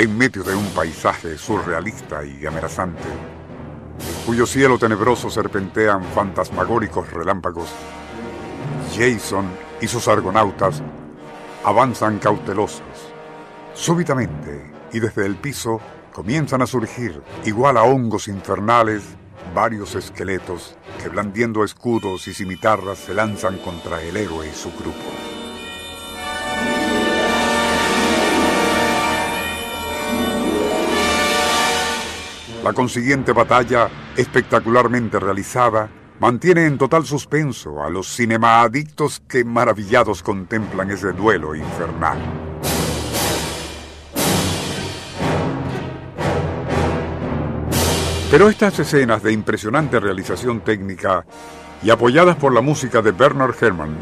En medio de un paisaje surrealista y amenazante, cuyo cielo tenebroso serpentean fantasmagóricos relámpagos, Jason y sus argonautas avanzan cautelosos. Súbitamente, y desde el piso, comienzan a surgir, igual a hongos infernales, varios esqueletos que blandiendo escudos y cimitarras se lanzan contra el héroe y su grupo. La consiguiente batalla, espectacularmente realizada, mantiene en total suspenso a los cinemaadictos que maravillados contemplan ese duelo infernal. Pero estas escenas de impresionante realización técnica y apoyadas por la música de Bernard Herrmann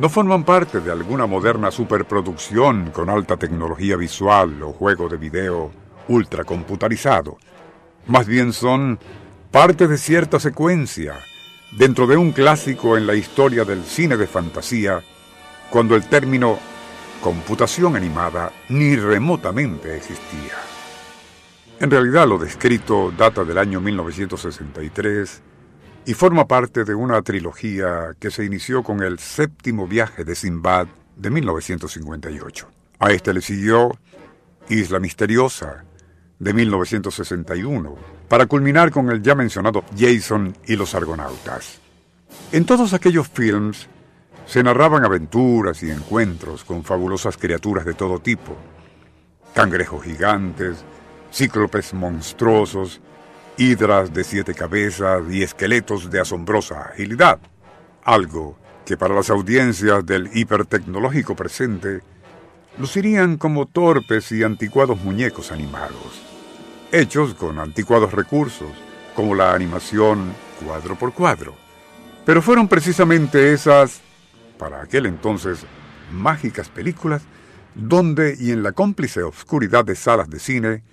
no forman parte de alguna moderna superproducción con alta tecnología visual o juego de video ultracomputarizado. Más bien son parte de cierta secuencia dentro de un clásico en la historia del cine de fantasía, cuando el término computación animada ni remotamente existía. En realidad lo descrito data del año 1963 y forma parte de una trilogía que se inició con el séptimo viaje de Sinbad de 1958. A este le siguió Isla Misteriosa de 1961, para culminar con el ya mencionado Jason y los Argonautas. En todos aquellos films se narraban aventuras y encuentros con fabulosas criaturas de todo tipo, cangrejos gigantes, cíclopes monstruosos, hidras de siete cabezas y esqueletos de asombrosa agilidad, algo que para las audiencias del hipertecnológico presente lucirían como torpes y anticuados muñecos animados, hechos con anticuados recursos, como la animación cuadro por cuadro. Pero fueron precisamente esas, para aquel entonces, mágicas películas, donde y en la cómplice oscuridad de salas de cine,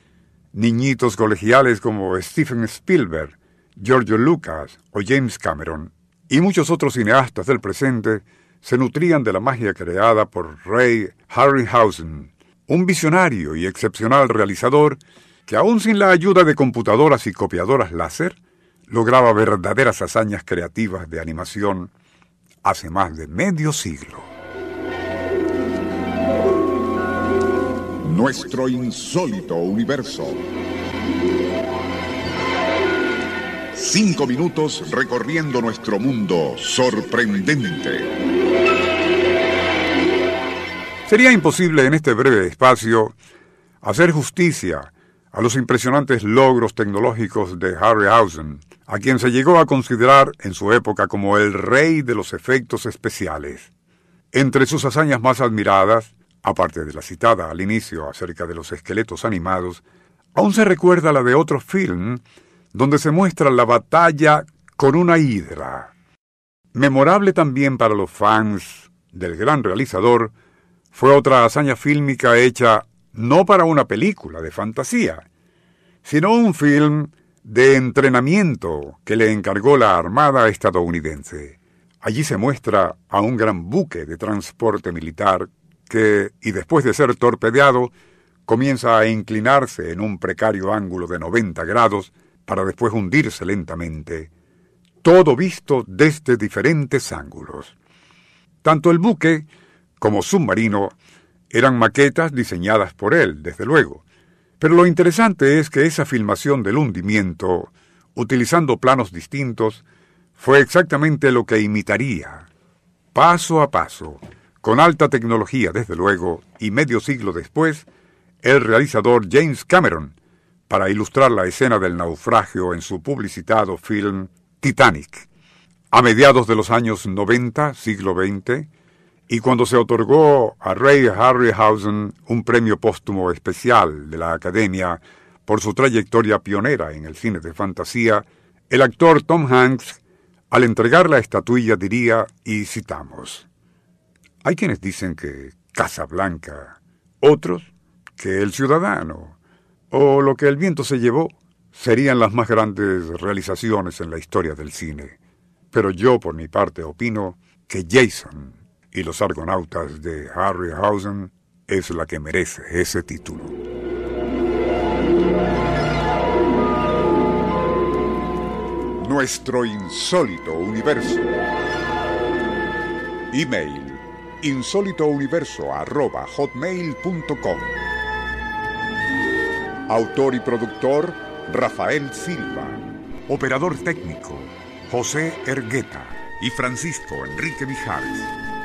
niñitos colegiales como Stephen Spielberg, Giorgio Lucas o James Cameron, y muchos otros cineastas del presente, se nutrían de la magia creada por Ray Harryhausen, un visionario y excepcional realizador que aún sin la ayuda de computadoras y copiadoras láser, lograba verdaderas hazañas creativas de animación hace más de medio siglo. Nuestro insólito universo. Cinco minutos recorriendo nuestro mundo sorprendente. Sería imposible en este breve espacio hacer justicia a los impresionantes logros tecnológicos de Harryhausen, a quien se llegó a considerar en su época como el rey de los efectos especiales. Entre sus hazañas más admiradas, aparte de la citada al inicio acerca de los esqueletos animados, aún se recuerda la de otro film donde se muestra la batalla con una hidra. Memorable también para los fans del gran realizador fue otra hazaña fílmica hecha no para una película de fantasía, sino un film de entrenamiento que le encargó la Armada estadounidense. Allí se muestra a un gran buque de transporte militar que, y después de ser torpedeado, comienza a inclinarse en un precario ángulo de 90 grados para después hundirse lentamente, todo visto desde diferentes ángulos. Tanto el buque como submarino eran maquetas diseñadas por él, desde luego. Pero lo interesante es que esa filmación del hundimiento, utilizando planos distintos, fue exactamente lo que imitaría, paso a paso, con alta tecnología desde luego, y medio siglo después, el realizador James Cameron, para ilustrar la escena del naufragio en su publicitado film Titanic. A mediados de los años 90, siglo XX, y cuando se otorgó a Ray Harryhausen un premio póstumo especial de la Academia por su trayectoria pionera en el cine de fantasía, el actor Tom Hanks, al entregar la estatuilla diría, y citamos, hay quienes dicen que Casablanca, otros que El Ciudadano, o lo que el viento se llevó, serían las más grandes realizaciones en la historia del cine. Pero yo, por mi parte, opino que Jason y los argonautas de Harryhausen es la que merece ese título. Nuestro insólito universo. Email insólitouniverso.hotmail.com Autor y productor Rafael Silva. Operador técnico José Ergueta y Francisco Enrique Mijares.